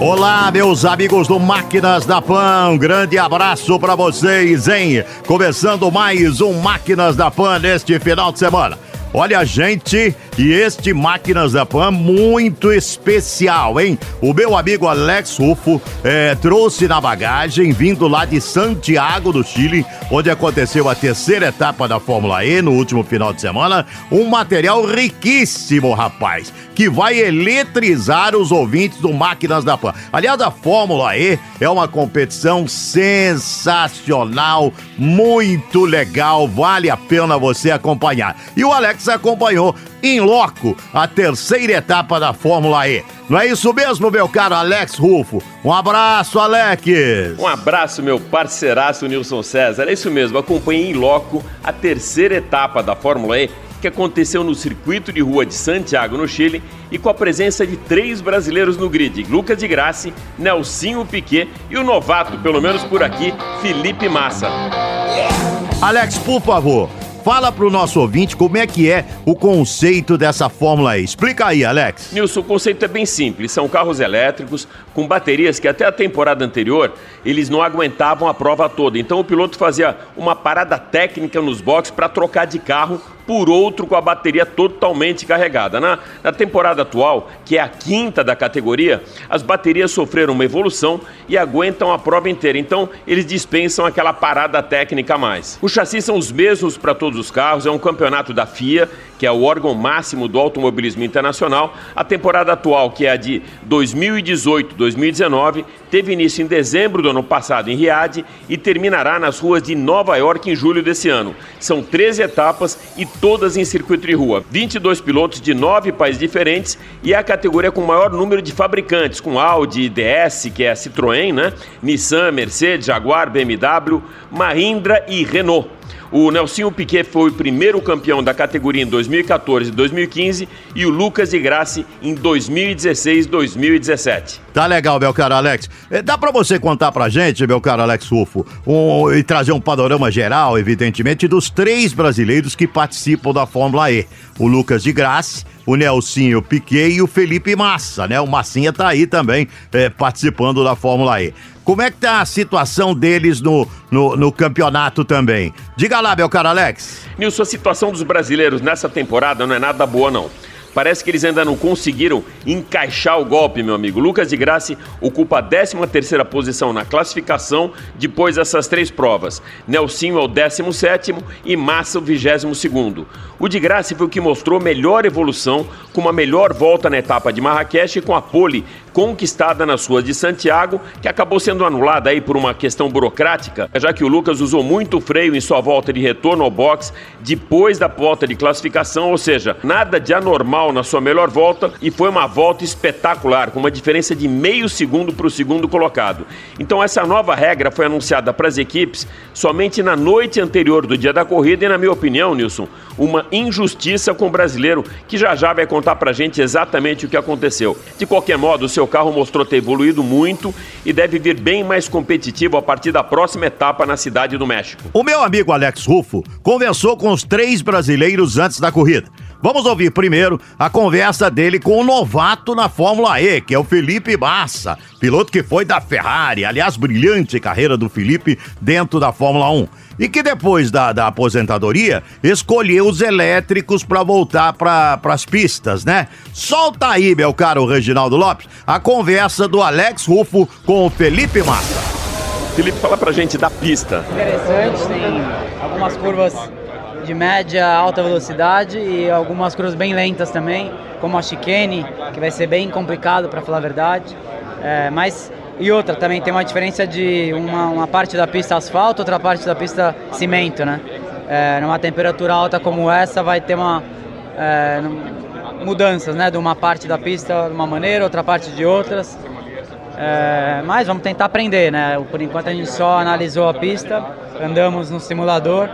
Olá, meus amigos do Máquinas da Pan, um grande abraço para vocês, hein? Começando mais um Máquinas da Pan neste final de semana. Olha, gente, e este Máquinas da Pan muito especial, hein? O meu amigo Alex Rufo é, trouxe na bagagem, vindo lá de Santiago do Chile, onde aconteceu a terceira etapa da Fórmula E no último final de semana, um material riquíssimo, rapaz, que vai eletrizar os ouvintes do Máquinas da Pan. Aliás, a Fórmula E é uma competição sensacional, muito legal, vale a pena você acompanhar. E o Alex acompanhou em loco a terceira etapa da Fórmula E. Não é isso mesmo, meu caro Alex Rufo? Um abraço, Alex! Um abraço, meu parceiraço Nilson César. É isso mesmo, acompanhei em loco a terceira etapa da Fórmula E que aconteceu no circuito de rua de Santiago, no Chile, e com a presença de três brasileiros no grid: Lucas de Grassi, Nelsinho Piquet e o novato, pelo menos por aqui, Felipe Massa. Alex, por favor, Fala pro nosso ouvinte como é que é o conceito dessa Fórmula E. Explica aí, Alex. Nilson, o conceito é bem simples. São carros elétricos com baterias que até a temporada anterior eles não aguentavam a prova toda. Então o piloto fazia uma parada técnica nos boxes para trocar de carro por outro com a bateria totalmente carregada. Na, na, temporada atual, que é a quinta da categoria, as baterias sofreram uma evolução e aguentam a prova inteira, então eles dispensam aquela parada técnica a mais. Os chassis são os mesmos para todos os carros, é um campeonato da FIA, que é o órgão máximo do automobilismo internacional. A temporada atual, que é a de 2018-2019, teve início em dezembro do ano passado em Riad e terminará nas ruas de Nova York em julho desse ano. São 13 etapas e todas em circuito de rua. 22 pilotos de nove países diferentes e a categoria com maior número de fabricantes, com Audi, DS, que é a Citroën, né? Nissan, Mercedes, Jaguar, BMW, Mahindra e Renault. O Nelsinho Piquet foi o primeiro campeão da categoria em 2014 e 2015 e o Lucas de Grassi em 2016 e 2017. Tá legal, meu caro Alex. É, dá para você contar pra gente, meu caro Alex Rufo, um, e trazer um panorama geral, evidentemente, dos três brasileiros que participam da Fórmula E. O Lucas de Grassi, o Nelsinho Piquet e o Felipe Massa, né? O Massinha tá aí também é, participando da Fórmula E. Como é que tá a situação deles no, no, no, campeonato também? Diga lá, meu caro Alex. Nilson, a situação dos brasileiros nessa temporada não é nada boa, não. Parece que eles ainda não conseguiram encaixar o golpe, meu amigo. Lucas de Grassi ocupa a 13 terceira posição na classificação depois dessas três provas. Nelsinho é o 17 e Massa o 22 segundo. O de Grassi foi o que mostrou melhor evolução, com uma melhor volta na etapa de Marrakech e com a pole conquistada nas ruas de Santiago, que acabou sendo anulada aí por uma questão burocrática, já que o Lucas usou muito freio em sua volta de retorno ao box depois da volta de classificação, ou seja, nada de anormal na sua melhor volta e foi uma volta espetacular, com uma diferença de meio segundo para o segundo colocado. Então essa nova regra foi anunciada para as equipes somente na noite anterior do dia da corrida e, na minha opinião, Nilson, uma injustiça com o brasileiro, que já já vai contar para a gente exatamente o que aconteceu. De qualquer modo, o seu carro mostrou ter evoluído muito e deve vir bem mais competitivo a partir da próxima etapa na Cidade do México. O meu amigo Alex Rufo conversou com os três brasileiros antes da corrida. Vamos ouvir primeiro a conversa dele com o novato na Fórmula E, que é o Felipe Massa, piloto que foi da Ferrari. Aliás, brilhante carreira do Felipe dentro da Fórmula 1. E que depois da, da aposentadoria escolheu os elétricos para voltar para as pistas, né? Solta aí, meu caro Reginaldo Lopes, a conversa do Alex Rufo com o Felipe Massa. Felipe, fala pra gente da pista. Interessante, tem algumas curvas de média alta velocidade e algumas curvas bem lentas também, como a chicane, que vai ser bem complicado para falar a verdade. É, mas e outra também tem uma diferença de uma, uma, parte da pista asfalto, outra parte da pista cimento, né? É, numa temperatura alta como essa vai ter uma é, mudanças, né? De uma parte da pista de uma maneira, outra parte de outras. É, mas vamos tentar aprender, né? Por enquanto a gente só analisou a pista, andamos no simulador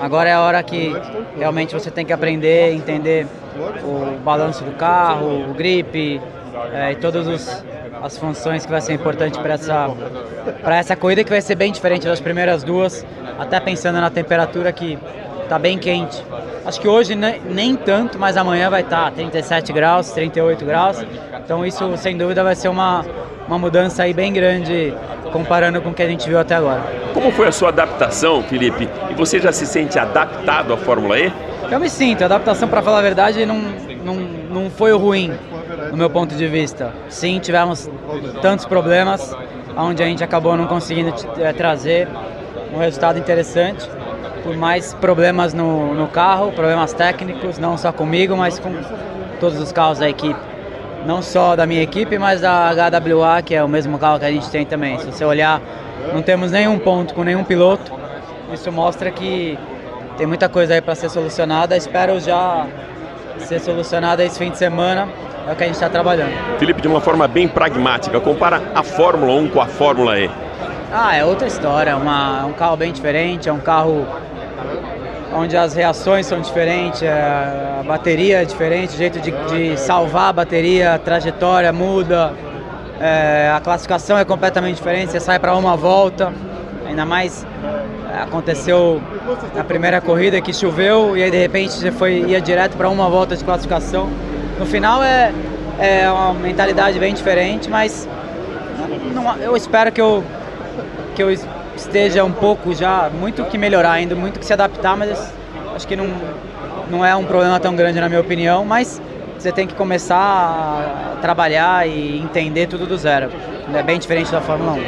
Agora é a hora que realmente você tem que aprender, entender o balanço do carro, o grip é, e todas os, as funções que vai ser importante para essa, essa corrida que vai ser bem diferente das primeiras duas, até pensando na temperatura que está bem quente. Acho que hoje nem, nem tanto, mas amanhã vai estar tá 37 graus, 38 graus. Então isso sem dúvida vai ser uma, uma mudança aí bem grande comparando com o que a gente viu até agora. Como foi a sua adaptação, Felipe? E você já se sente adaptado à Fórmula E? Eu me sinto. A adaptação, para falar a verdade, não, não, não foi ruim, no meu ponto de vista. Sim, tivemos tantos problemas, onde a gente acabou não conseguindo é, trazer um resultado interessante, por mais problemas no, no carro, problemas técnicos, não só comigo, mas com todos os carros da equipe não só da minha equipe, mas da HWA, que é o mesmo carro que a gente tem também. Se você olhar, não temos nenhum ponto com nenhum piloto. Isso mostra que tem muita coisa aí para ser solucionada. Espero já ser solucionada esse fim de semana. É o que a gente está trabalhando. Felipe, de uma forma bem pragmática, compara a Fórmula 1 com a Fórmula E. Ah, é outra história. Uma, é um carro bem diferente, é um carro onde as reações são diferentes, é, a bateria é diferente, o jeito de, de salvar a bateria, a trajetória muda, é, a classificação é completamente diferente, você sai para uma volta, ainda mais é, aconteceu na primeira corrida que choveu e aí de repente você foi, ia direto para uma volta de classificação. No final é, é uma mentalidade bem diferente, mas não, eu espero que eu, que eu esteja um pouco já, muito que melhorar ainda, muito que se adaptar, mas acho que não, não é um problema tão grande na minha opinião, mas você tem que começar a trabalhar e entender tudo do zero. É bem diferente da Fórmula 1.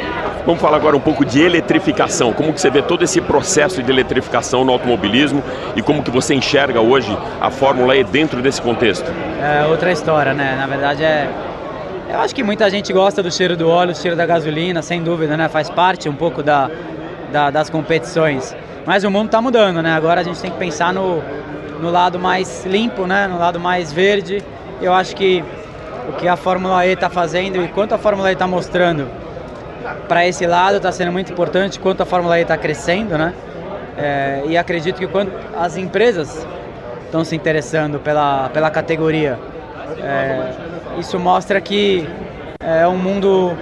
Vamos falar agora um pouco de eletrificação. Como que você vê todo esse processo de eletrificação no automobilismo e como que você enxerga hoje a Fórmula E dentro desse contexto? É outra história, né? Na verdade é eu acho que muita gente gosta do cheiro do óleo, do cheiro da gasolina, sem dúvida, né? Faz parte um pouco da, da das competições. Mas o mundo está mudando, né? Agora a gente tem que pensar no, no lado mais limpo, né? No lado mais verde. Eu acho que o que a Fórmula E está fazendo e quanto a Fórmula E está mostrando para esse lado está sendo muito importante, quanto a Fórmula E está crescendo, né? É, e acredito que quando as empresas estão se interessando pela, pela categoria, é, isso mostra que é um mundo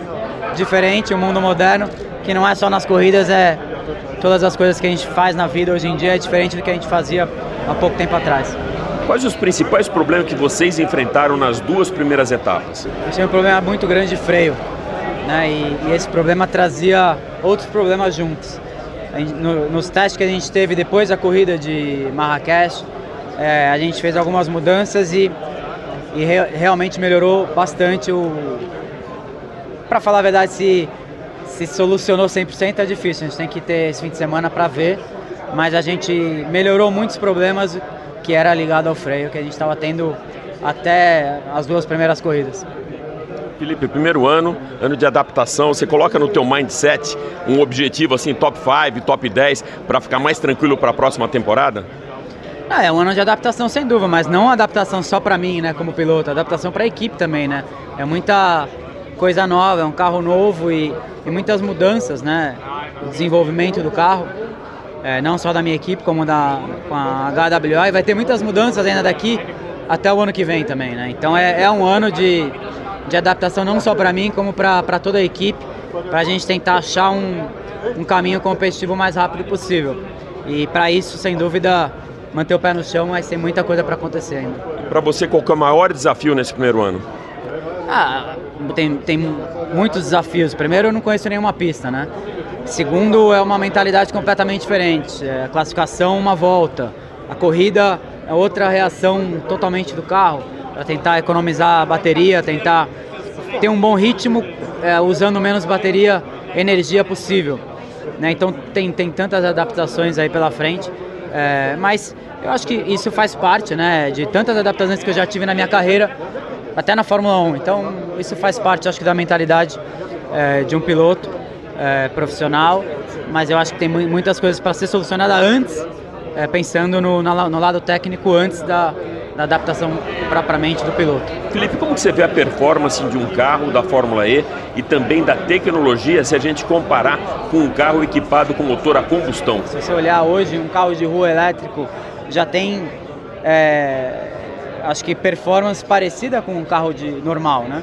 diferente, um mundo moderno, que não é só nas corridas, é todas as coisas que a gente faz na vida hoje em dia é diferente do que a gente fazia há pouco tempo atrás. Quais os principais problemas que vocês enfrentaram nas duas primeiras etapas? Eu tinha um problema muito grande de freio, né? E, e esse problema trazia outros problemas juntos. Gente, no, nos testes que a gente teve depois da corrida de Marrakech, é, a gente fez algumas mudanças e e re realmente melhorou bastante o. Para falar a verdade, se, se solucionou 100% é difícil, a gente tem que ter esse fim de semana para ver, mas a gente melhorou muitos problemas que era ligado ao freio que a gente estava tendo até as duas primeiras corridas. Felipe, primeiro ano, ano de adaptação, você coloca no teu mindset um objetivo assim, top 5, top 10, para ficar mais tranquilo para a próxima temporada? Ah, é um ano de adaptação sem dúvida, mas não adaptação só para mim, né, como piloto, adaptação para a equipe também, né? É muita coisa nova, é um carro novo e, e muitas mudanças, né? O desenvolvimento do carro, é, não só da minha equipe, como da com a HWA, e vai ter muitas mudanças ainda daqui até o ano que vem também, né? Então é, é um ano de, de adaptação não só para mim, como para toda a equipe, para a gente tentar achar um, um caminho competitivo o mais rápido possível. E para isso, sem dúvida, manter o pé no chão, mas tem muita coisa para acontecer ainda. Para você, qual é o maior desafio nesse primeiro ano? Ah, tem, tem muitos desafios. Primeiro, eu não conheço nenhuma pista, né? Segundo, é uma mentalidade completamente diferente. É, a classificação, uma volta. A corrida é outra reação totalmente do carro, para tentar economizar a bateria, tentar ter um bom ritmo, é, usando menos bateria, energia possível. Né? Então, tem, tem tantas adaptações aí pela frente. É, mas eu acho que isso faz parte né, de tantas adaptações que eu já tive na minha carreira, até na Fórmula 1. Então isso faz parte, acho que, da mentalidade é, de um piloto é, profissional. Mas eu acho que tem muitas coisas para ser solucionada antes, é, pensando no, no, lado técnico antes da, da adaptação propriamente do piloto. Felipe, como que você vê a performance de um carro da Fórmula E e também da tecnologia se a gente comparar com um carro equipado com motor a combustão? Se você olhar hoje, um carro de rua elétrico já tem, é, acho que performance parecida com um carro de normal, né?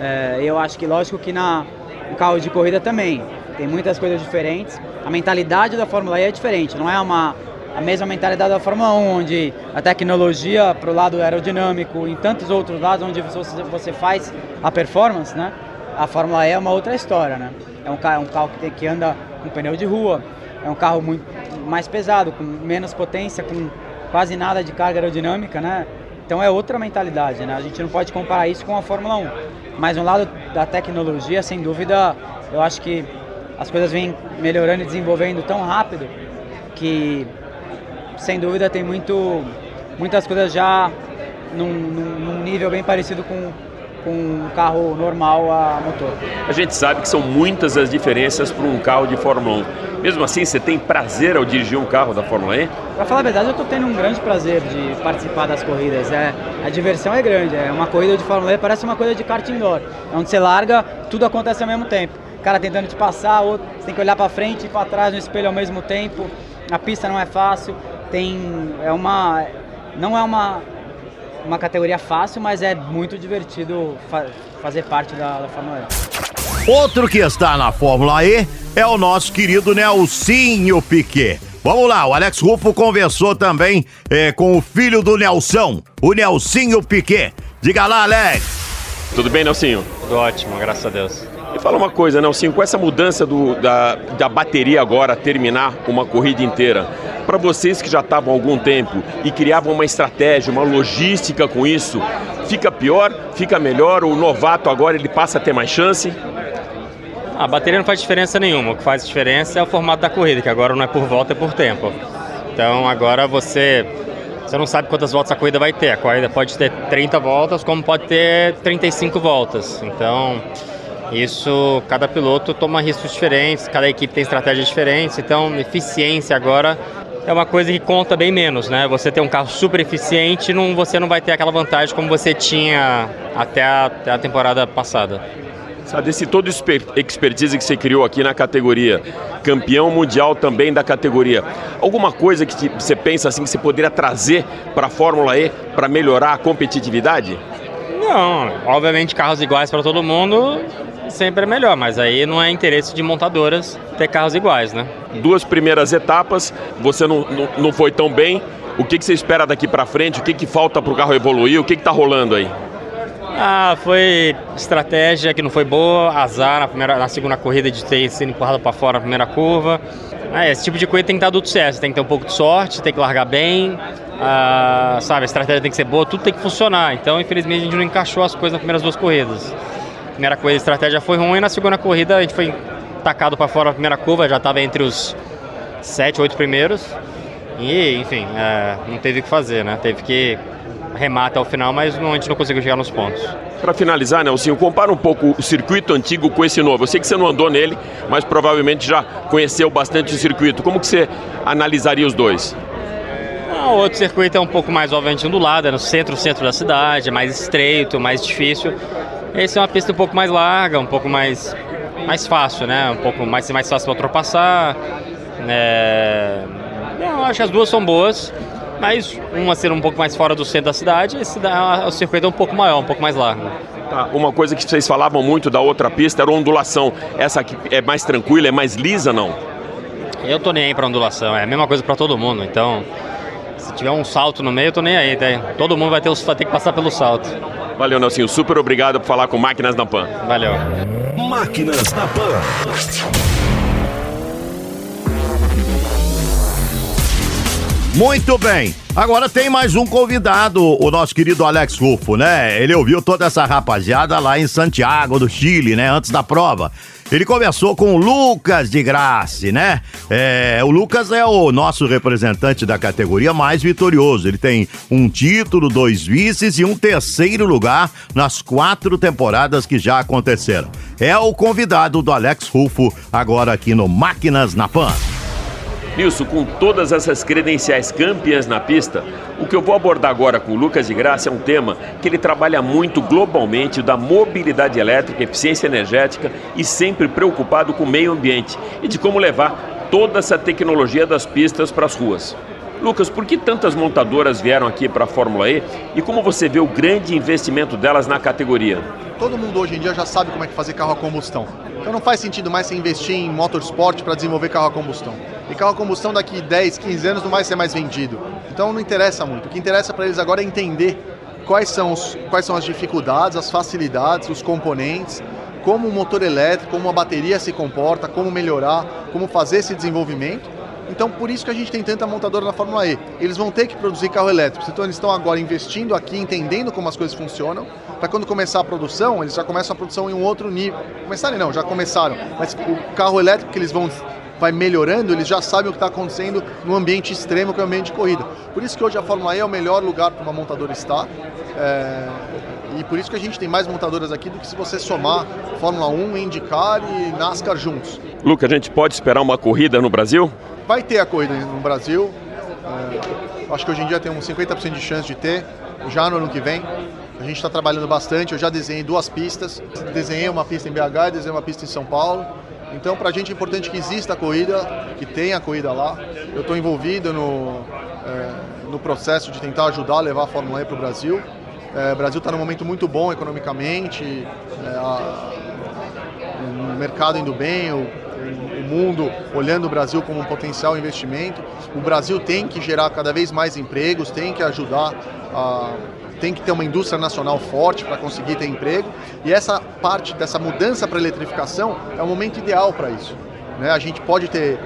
É, eu acho que lógico que na um carro de corrida também tem muitas coisas diferentes. A mentalidade da Fórmula E é diferente, não é uma a mesma mentalidade da Fórmula 1, onde a tecnologia para o lado aerodinâmico, em tantos outros lados onde você, faz a performance, né? A Fórmula E é uma outra história, né? É um carro, é um carro que, tem, que anda com pneu de rua, é um carro muito mais pesado, com menos potência, com quase nada de carga aerodinâmica, né? Então é outra mentalidade, né? A gente não pode comparar isso com a Fórmula 1. Mas no lado da tecnologia, sem dúvida, eu acho que as coisas vêm melhorando e desenvolvendo tão rápido que sem dúvida tem muito, muitas coisas já num, num, num nível bem parecido com, com um carro normal a motor. A gente sabe que são muitas as diferenças para um carro de Fórmula 1. Mesmo assim, você tem prazer ao dirigir um carro da Fórmula E? Para falar a verdade, eu estou tendo um grande prazer de participar das corridas. É, a diversão é grande. É uma corrida de Fórmula E parece uma coisa de kart indoor, é onde você larga, tudo acontece ao mesmo tempo. O cara tentando te passar, outro, você tem que olhar para frente e para trás no espelho ao mesmo tempo. A pista não é fácil tem é uma não é uma uma categoria fácil, mas é muito divertido fa fazer parte da, da Fórmula E. Outro que está na Fórmula E é o nosso querido Nelsinho Piquet. Vamos lá, o Alex Rufo conversou também é, com o filho do Nelson, o Nelsinho Piquet. Diga lá, Alex. Tudo bem, Nelsinho? Tudo ótimo, graças a Deus. E fala uma coisa, Nelsinho, com essa mudança do, da, da bateria agora terminar uma corrida inteira, para vocês que já estavam há algum tempo e criavam uma estratégia, uma logística com isso, fica pior, fica melhor? O novato agora ele passa a ter mais chance? A bateria não faz diferença nenhuma. O que faz diferença é o formato da corrida, que agora não é por volta, é por tempo. Então agora você você não sabe quantas voltas a corrida vai ter. A corrida pode ter 30 voltas, como pode ter 35 voltas. Então, isso, cada piloto toma riscos diferentes, cada equipe tem estratégias diferentes. Então, eficiência agora é uma coisa que conta bem menos, né? Você ter um carro super eficiente, não, você não vai ter aquela vantagem como você tinha até a, até a temporada passada. Sabe, esse todo expertise que você criou aqui na categoria, campeão mundial também da categoria, alguma coisa que você pensa assim que você poderia trazer para a Fórmula E para melhorar a competitividade? Não, obviamente carros iguais para todo mundo sempre é melhor, mas aí não é interesse de montadoras ter carros iguais, né? Duas primeiras etapas, você não, não, não foi tão bem. O que, que você espera daqui para frente? O que, que falta para o carro evoluir? O que está rolando aí? Ah, foi estratégia que não foi boa, azar na, primeira, na segunda corrida de ter sido empurrado para fora na primeira curva. Ah, esse tipo de coisa tem que estar tudo certo, tem que ter um pouco de sorte, tem que largar bem, ah, sabe, a estratégia tem que ser boa, tudo tem que funcionar. Então, infelizmente, a gente não encaixou as coisas nas primeiras duas corridas primeira corrida a estratégia foi ruim, na segunda corrida a gente foi tacado para fora na primeira curva, já estava entre os sete, oito primeiros. E, enfim, é, não teve o que fazer, né? Teve que remar até o final, mas não, a gente não conseguiu chegar nos pontos. Para finalizar, Nelson, compara um pouco o circuito antigo com esse novo. Eu sei que você não andou nele, mas provavelmente já conheceu bastante o circuito. Como que você analisaria os dois? Ah, o outro circuito é um pouco mais, obviamente, ondulado, é no centro, centro da cidade, é mais estreito, mais difícil. Esse é uma pista um pouco mais larga, um pouco mais, mais fácil, né? Um pouco mais, mais fácil para ultrapassar. É... Eu acho que as duas são boas, mas uma ser um pouco mais fora do centro da cidade, esse o circuito é um pouco maior, um pouco mais largo. Tá, uma coisa que vocês falavam muito da outra pista era ondulação. Essa aqui é mais tranquila, é mais lisa, não? Eu tô nem aí para ondulação, é a mesma coisa para todo mundo. Então, se tiver um salto no meio, eu tô nem aí. Tá? Todo mundo vai ter, vai ter que passar pelo salto. Valeu, Nelsinho. Super obrigado por falar com Máquinas na Pan. Valeu. Máquinas na Pan. Muito bem. Agora tem mais um convidado, o nosso querido Alex Rufo, né? Ele ouviu toda essa rapaziada lá em Santiago do Chile, né? Antes da prova. Ele conversou com o Lucas de Graça, né? É, o Lucas é o nosso representante da categoria mais vitorioso. Ele tem um título, dois vices e um terceiro lugar nas quatro temporadas que já aconteceram. É o convidado do Alex Rufo agora aqui no Máquinas na Pan. Nilson, com todas essas credenciais campeãs na pista, o que eu vou abordar agora com o Lucas de Graça é um tema que ele trabalha muito globalmente da mobilidade elétrica, eficiência energética e sempre preocupado com o meio ambiente e de como levar toda essa tecnologia das pistas para as ruas. Lucas, por que tantas montadoras vieram aqui para a Fórmula E e como você vê o grande investimento delas na categoria? Todo mundo hoje em dia já sabe como é que fazer carro a combustão. Então não faz sentido mais você investir em motorsport para desenvolver carro a combustão. E carro a combustão daqui 10, 15 anos não vai ser mais vendido. Então não interessa muito. O que interessa para eles agora é entender quais são, os, quais são as dificuldades, as facilidades, os componentes, como o motor elétrico, como a bateria se comporta, como melhorar, como fazer esse desenvolvimento então, por isso que a gente tem tanta montadora na Fórmula E. Eles vão ter que produzir carro elétrico. Então, eles estão agora investindo aqui, entendendo como as coisas funcionam, para quando começar a produção, eles já começam a produção em um outro nível. Começarem não, já começaram. Mas o carro elétrico que eles vão vai melhorando, eles já sabem o que está acontecendo no ambiente extremo, que é o ambiente de corrida. Por isso que hoje a Fórmula E é o melhor lugar para uma montadora estar. É... E por isso que a gente tem mais montadoras aqui do que se você somar Fórmula 1, IndyCar e NASCAR juntos. Luca, a gente pode esperar uma corrida no Brasil? Vai ter a corrida no Brasil. É, acho que hoje em dia tem uns 50% de chance de ter, já no ano que vem. A gente está trabalhando bastante. Eu já desenhei duas pistas. Desenhei uma pista em BH e desenhei uma pista em São Paulo. Então, para a gente é importante que exista a corrida, que tenha a corrida lá. Eu estou envolvido no, é, no processo de tentar ajudar a levar a Fórmula E para o Brasil. É, o Brasil está num momento muito bom economicamente, é, a, o mercado indo bem, o o mundo olhando o Brasil como um potencial investimento. O Brasil tem que gerar cada vez mais empregos, tem que ajudar a tem que ter uma indústria nacional forte para conseguir ter emprego. E essa parte dessa mudança para eletrificação é o momento ideal para isso. Né? A gente pode ter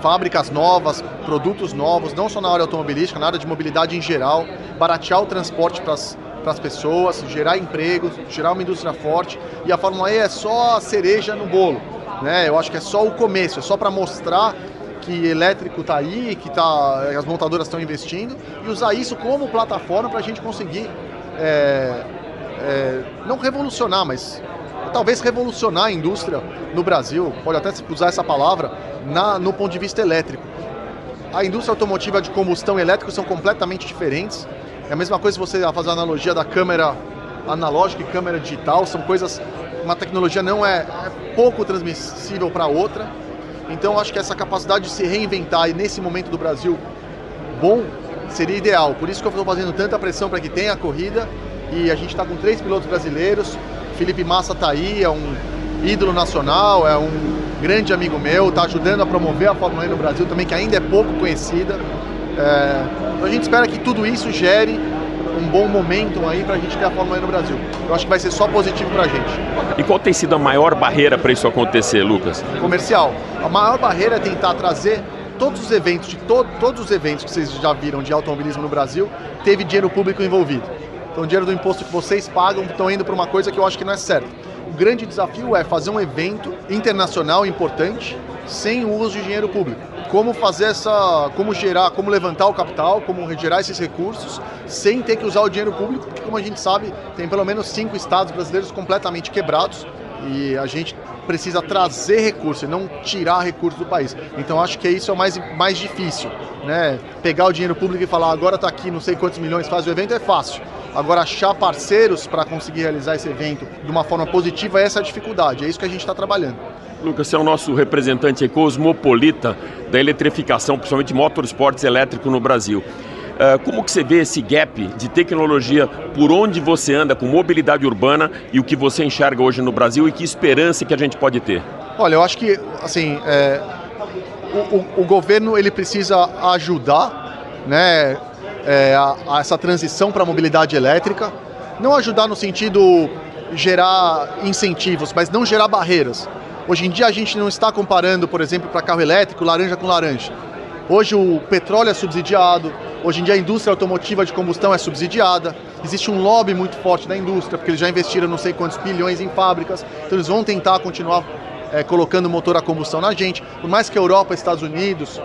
fábricas novas, produtos novos, não só na área automobilística, na área de mobilidade em geral, baratear o transporte para as pessoas, gerar empregos, gerar uma indústria forte. E a Fórmula E é só a cereja no bolo. Né? Eu acho que é só o começo, é só para mostrar que elétrico está aí, que tá, as montadoras estão investindo e usar isso como plataforma para a gente conseguir é, é, não revolucionar, mas talvez revolucionar a indústria no Brasil, pode até usar essa palavra, na, no ponto de vista elétrico. A indústria automotiva de combustão elétrica são completamente diferentes. É a mesma coisa se você fazer a analogia da câmera analógica e câmera digital, são coisas uma tecnologia não é, é pouco transmissível para outra. Então acho que essa capacidade de se reinventar e nesse momento do Brasil bom seria ideal. Por isso que eu estou fazendo tanta pressão para que tenha a corrida e a gente está com três pilotos brasileiros. Felipe Massa está aí, é um ídolo nacional, é um grande amigo meu, está ajudando a promover a Fórmula 1 no Brasil também, que ainda é pouco conhecida. É, então a gente espera que tudo isso gere um bom momento aí para a gente ter a Fórmula 1 no Brasil. Eu acho que vai ser só positivo para a gente. E qual tem sido a maior barreira para isso acontecer, Lucas? Comercial. A maior barreira é tentar trazer todos os eventos, de to todos os eventos que vocês já viram de automobilismo no Brasil, teve dinheiro público envolvido. Então o dinheiro do imposto que vocês pagam estão indo para uma coisa que eu acho que não é certa. O grande desafio é fazer um evento internacional importante sem o uso de dinheiro público como fazer essa, como gerar, como levantar o capital, como gerar esses recursos sem ter que usar o dinheiro público, porque como a gente sabe, tem pelo menos cinco estados brasileiros completamente quebrados e a gente precisa trazer recursos e não tirar recursos do país. Então acho que isso é o mais, mais difícil, né? Pegar o dinheiro público e falar agora está aqui não sei quantos milhões faz o evento é fácil. Agora achar parceiros para conseguir realizar esse evento de uma forma positiva essa é a dificuldade. É isso que a gente está trabalhando. Lucas, você é o nosso representante cosmopolita da eletrificação, principalmente motorsportes elétricos no Brasil. Uh, como que você vê esse gap de tecnologia por onde você anda com mobilidade urbana e o que você enxerga hoje no Brasil e que esperança que a gente pode ter? Olha, eu acho que assim é, o, o, o, governo ele precisa ajudar, né, é, a, a essa transição para a mobilidade elétrica, não ajudar no sentido gerar incentivos, mas não gerar barreiras. Hoje em dia a gente não está comparando, por exemplo, para carro elétrico, laranja com laranja. Hoje o petróleo é subsidiado, hoje em dia a indústria automotiva de combustão é subsidiada, existe um lobby muito forte da indústria, porque eles já investiram não sei quantos bilhões em fábricas, então eles vão tentar continuar é, colocando motor a combustão na gente. Por mais que a Europa, Estados Unidos,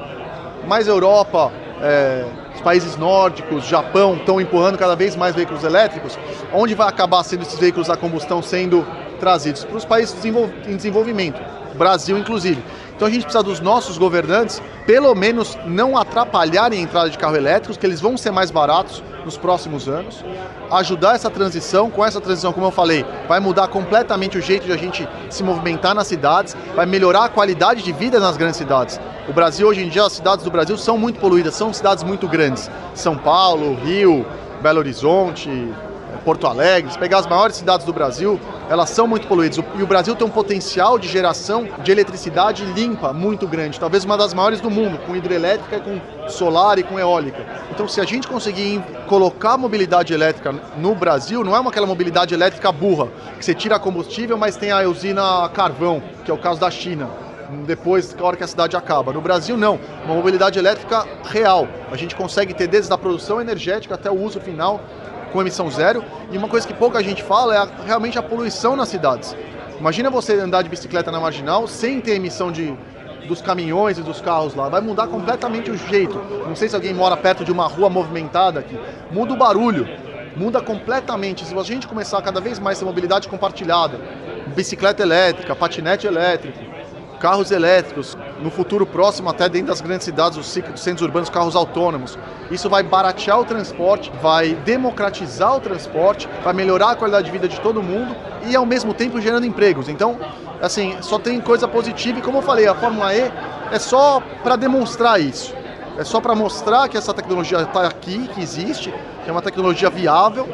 mais Europa, é, os países nórdicos, Japão, estão empurrando cada vez mais veículos elétricos, onde vai acabar sendo esses veículos a combustão sendo trazidos para os países em desenvolvimento, Brasil inclusive. Então a gente precisa dos nossos governantes, pelo menos não atrapalharem a entrada de carro elétricos, que eles vão ser mais baratos nos próximos anos. Ajudar essa transição, com essa transição, como eu falei, vai mudar completamente o jeito de a gente se movimentar nas cidades, vai melhorar a qualidade de vida nas grandes cidades. O Brasil, hoje em dia, as cidades do Brasil são muito poluídas, são cidades muito grandes. São Paulo, Rio, Belo Horizonte, Porto Alegre, se pegar as maiores cidades do Brasil, elas são muito poluídas. E o Brasil tem um potencial de geração de eletricidade limpa muito grande, talvez uma das maiores do mundo, com hidrelétrica, com solar e com eólica. Então, se a gente conseguir colocar mobilidade elétrica no Brasil, não é uma aquela mobilidade elétrica burra, que você tira combustível, mas tem a usina carvão, que é o caso da China depois, na hora que a cidade acaba. No Brasil, não. Uma mobilidade elétrica real. A gente consegue ter desde a produção energética até o uso final com emissão zero. E uma coisa que pouca gente fala é a, realmente a poluição nas cidades. Imagina você andar de bicicleta na marginal sem ter emissão de, dos caminhões e dos carros lá. Vai mudar completamente o jeito. Não sei se alguém mora perto de uma rua movimentada aqui. Muda o barulho. Muda completamente. Se a gente começar cada vez mais essa mobilidade compartilhada, bicicleta elétrica, patinete elétrico, carros elétricos, no futuro próximo, até dentro das grandes cidades, os centros urbanos, carros autônomos. Isso vai baratear o transporte, vai democratizar o transporte, vai melhorar a qualidade de vida de todo mundo e, ao mesmo tempo, gerando empregos. Então, assim, só tem coisa positiva e, como eu falei, a Fórmula E é só para demonstrar isso. É só para mostrar que essa tecnologia está aqui, que existe, que é uma tecnologia viável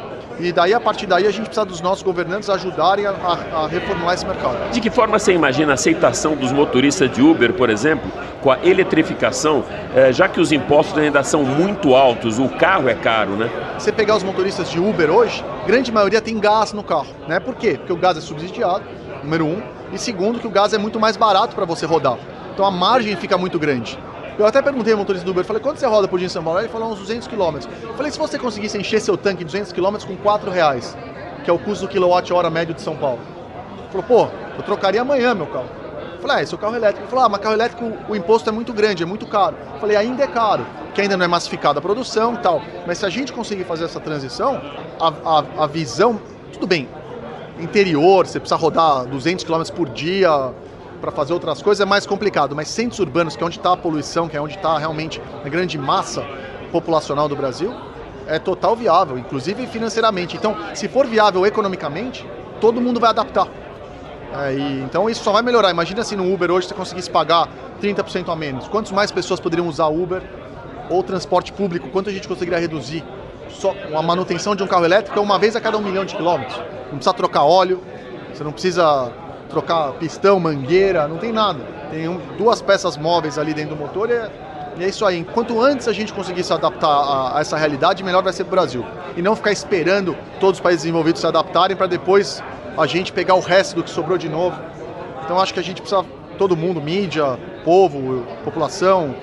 e daí, a partir daí, a gente precisa dos nossos governantes ajudarem a, a, a reformular esse mercado. De que forma você imagina a aceitação dos motoristas de Uber, por exemplo, com a eletrificação, eh, já que os impostos ainda são muito altos, o carro é caro, né? Você pegar os motoristas de Uber hoje, grande maioria tem gás no carro, né? Por quê? Porque o gás é subsidiado, número um, e segundo, que o gás é muito mais barato para você rodar. Então a margem fica muito grande. Eu até perguntei ao motorista do Uber, falei, quanto você roda por dia em São Paulo? Ele falou uns 200 km. Falei, se você conseguisse encher seu tanque 200 km com 4 reais, que é o custo do quilowatt-hora médio de São Paulo. Ele falou, pô, eu trocaria amanhã meu carro. falei, ah, seu carro elétrico. Ele falou, ah, mas carro elétrico o imposto é muito grande, é muito caro. falei, ainda é caro, que ainda não é massificada a produção e tal. Mas se a gente conseguir fazer essa transição, a, a, a visão, tudo bem, interior, você precisa rodar 200 km por dia, para fazer outras coisas é mais complicado, mas centros urbanos, que é onde está a poluição, que é onde está realmente a grande massa populacional do Brasil, é total viável, inclusive financeiramente. Então, se for viável economicamente, todo mundo vai adaptar. É, e, então isso só vai melhorar. Imagina se no Uber hoje você conseguisse pagar 30% a menos. Quantas mais pessoas poderiam usar Uber ou transporte público? Quanto a gente conseguiria reduzir? Só uma manutenção de um carro elétrico é uma vez a cada um milhão de quilômetros. Não precisa trocar óleo, você não precisa trocar pistão, mangueira, não tem nada. Tem um, duas peças móveis ali dentro do motor e é, e é isso aí. Enquanto antes a gente conseguir se adaptar a, a essa realidade, melhor vai ser para o Brasil. E não ficar esperando todos os países desenvolvidos se adaptarem para depois a gente pegar o resto do que sobrou de novo. Então acho que a gente precisa, todo mundo, mídia, povo, população,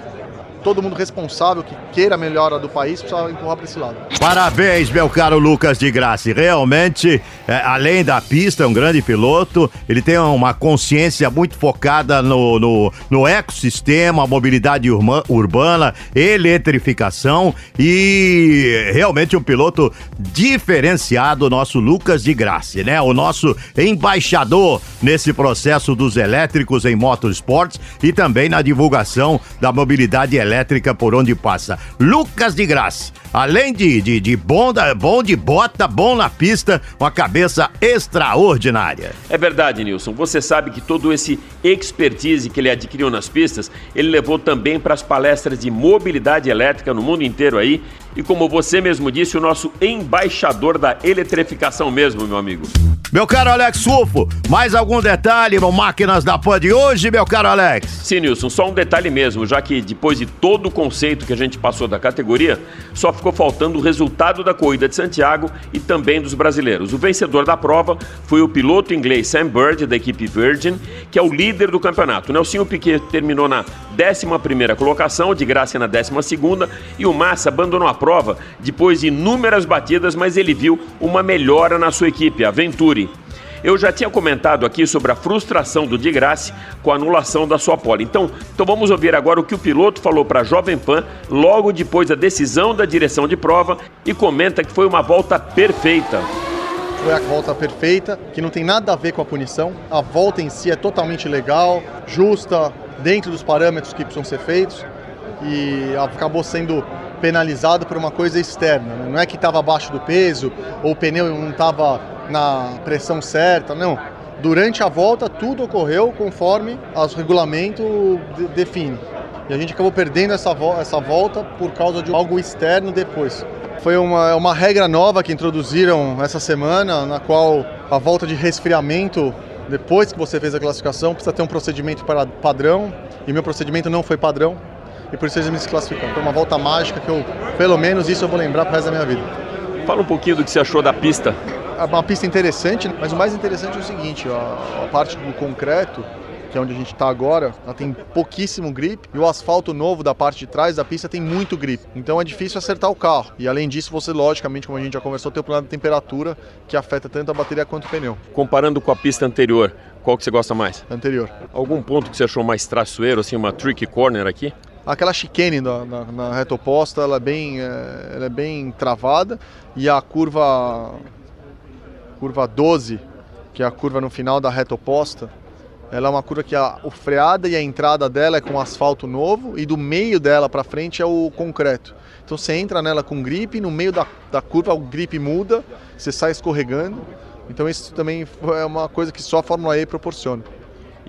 todo mundo responsável que queira a melhora do país precisa empurrar para esse lado. Parabéns, meu caro Lucas de Graça. Realmente, é, além da pista, é um grande piloto. Ele tem uma consciência muito focada no, no, no ecossistema, mobilidade urma, urbana, eletrificação e realmente um piloto diferenciado, nosso Lucas de Graça, né? O nosso embaixador nesse processo dos elétricos em motorsports e também na divulgação da mobilidade elétrica elétrica por onde passa. Lucas de Graça, além de, de, de bom, da, bom de bota, bom na pista, uma cabeça extraordinária. É verdade, Nilson. Você sabe que todo esse expertise que ele adquiriu nas pistas, ele levou também para as palestras de mobilidade elétrica no mundo inteiro aí. E como você mesmo disse, o nosso embaixador da eletrificação mesmo, meu amigo. Meu caro Alex Sufo, mais algum detalhe no Máquinas da Pan de hoje, meu caro Alex? Sim, Nilson, só um detalhe mesmo, já que depois de todo o conceito que a gente passou da categoria, só ficou faltando o resultado da corrida de Santiago e também dos brasileiros. O vencedor da prova foi o piloto inglês Sam Bird, da equipe Virgin, que é o líder do campeonato. O Nelsinho Piquet terminou na 11ª colocação, de graça na 12ª, e o Massa abandonou a prova depois de inúmeras batidas, mas ele viu uma melhora na sua equipe, a Venturi. Eu já tinha comentado aqui sobre a frustração do Di Grassi com a anulação da sua pole. Então, então vamos ouvir agora o que o piloto falou para a Jovem Pan logo depois da decisão da direção de prova e comenta que foi uma volta perfeita. Foi a volta perfeita, que não tem nada a ver com a punição. A volta em si é totalmente legal, justa, dentro dos parâmetros que precisam ser feitos e acabou sendo penalizado por uma coisa externa. Né? Não é que estava abaixo do peso ou o pneu não estava na pressão certa, não. Durante a volta tudo ocorreu conforme o regulamento de, define. E a gente acabou perdendo essa, vo essa volta por causa de algo externo depois. Foi uma, uma regra nova que introduziram essa semana, na qual a volta de resfriamento, depois que você fez a classificação, precisa ter um procedimento para padrão, e meu procedimento não foi padrão, e por isso eles me desclassificam. Foi uma volta mágica que eu, pelo menos isso eu vou lembrar pro resto da minha vida. Fala um pouquinho do que você achou da pista. É uma pista interessante, mas o mais interessante é o seguinte, a, a parte do concreto, que é onde a gente está agora, ela tem pouquíssimo grip e o asfalto novo da parte de trás da pista tem muito grip. Então é difícil acertar o carro. E além disso, você, logicamente, como a gente já conversou, tem o problema da temperatura que afeta tanto a bateria quanto o pneu. Comparando com a pista anterior, qual que você gosta mais? Anterior. Algum ponto que você achou mais traiçoeiro, assim, uma tricky corner aqui? Aquela chicane na, na, na reta oposta, ela é, bem, é, ela é bem travada e a curva, curva 12, que é a curva no final da reta oposta, ela é uma curva que a, o freada e a entrada dela é com asfalto novo e do meio dela para frente é o concreto. Então você entra nela com gripe, no meio da, da curva o gripe muda, você sai escorregando. Então isso também é uma coisa que só a Fórmula E proporciona.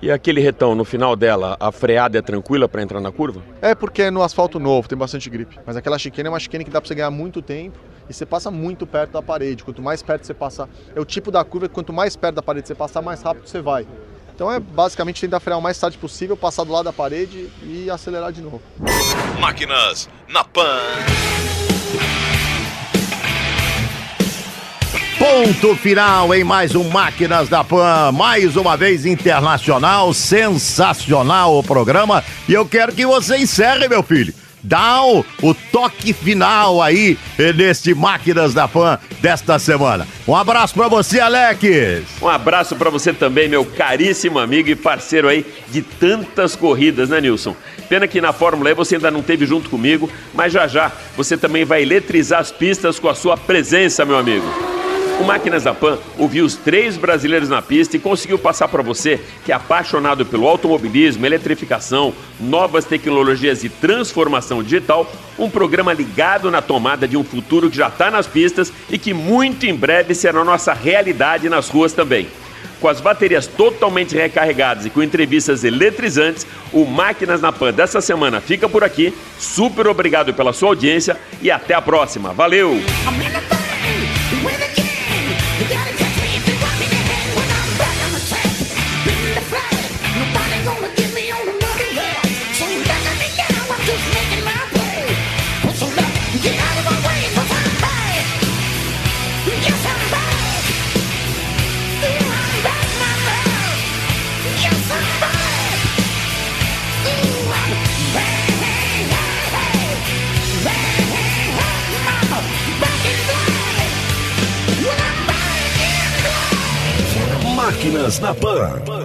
E aquele retão no final dela, a freada é tranquila para entrar na curva? É porque é no asfalto novo, tem bastante gripe. Mas aquela chicane é uma chicane que dá para você ganhar muito tempo e você passa muito perto da parede. Quanto mais perto você passar, é o tipo da curva que quanto mais perto da parede você passar, mais rápido você vai. Então é basicamente tentar frear o mais tarde possível, passar do lado da parede e acelerar de novo. Máquinas na Pan. Ponto final em mais um Máquinas da Pan, mais uma vez internacional, sensacional o programa. E eu quero que você encerre, meu filho. Dá o, o toque final aí neste Máquinas da Pan desta semana. Um abraço para você, Alex. Um abraço para você também, meu caríssimo amigo e parceiro aí de tantas corridas, né, Nilson? Pena que na Fórmula E você ainda não teve junto comigo, mas já já você também vai eletrizar as pistas com a sua presença, meu amigo. O Máquinas da Pan ouviu os três brasileiros na pista e conseguiu passar para você que é apaixonado pelo automobilismo, eletrificação, novas tecnologias e transformação digital, um programa ligado na tomada de um futuro que já está nas pistas e que muito em breve será nossa realidade nas ruas também. Com as baterias totalmente recarregadas e com entrevistas eletrizantes, o Máquinas na Pan dessa semana fica por aqui. Super obrigado pela sua audiência e até a próxima. Valeu! Máquinas na Pan.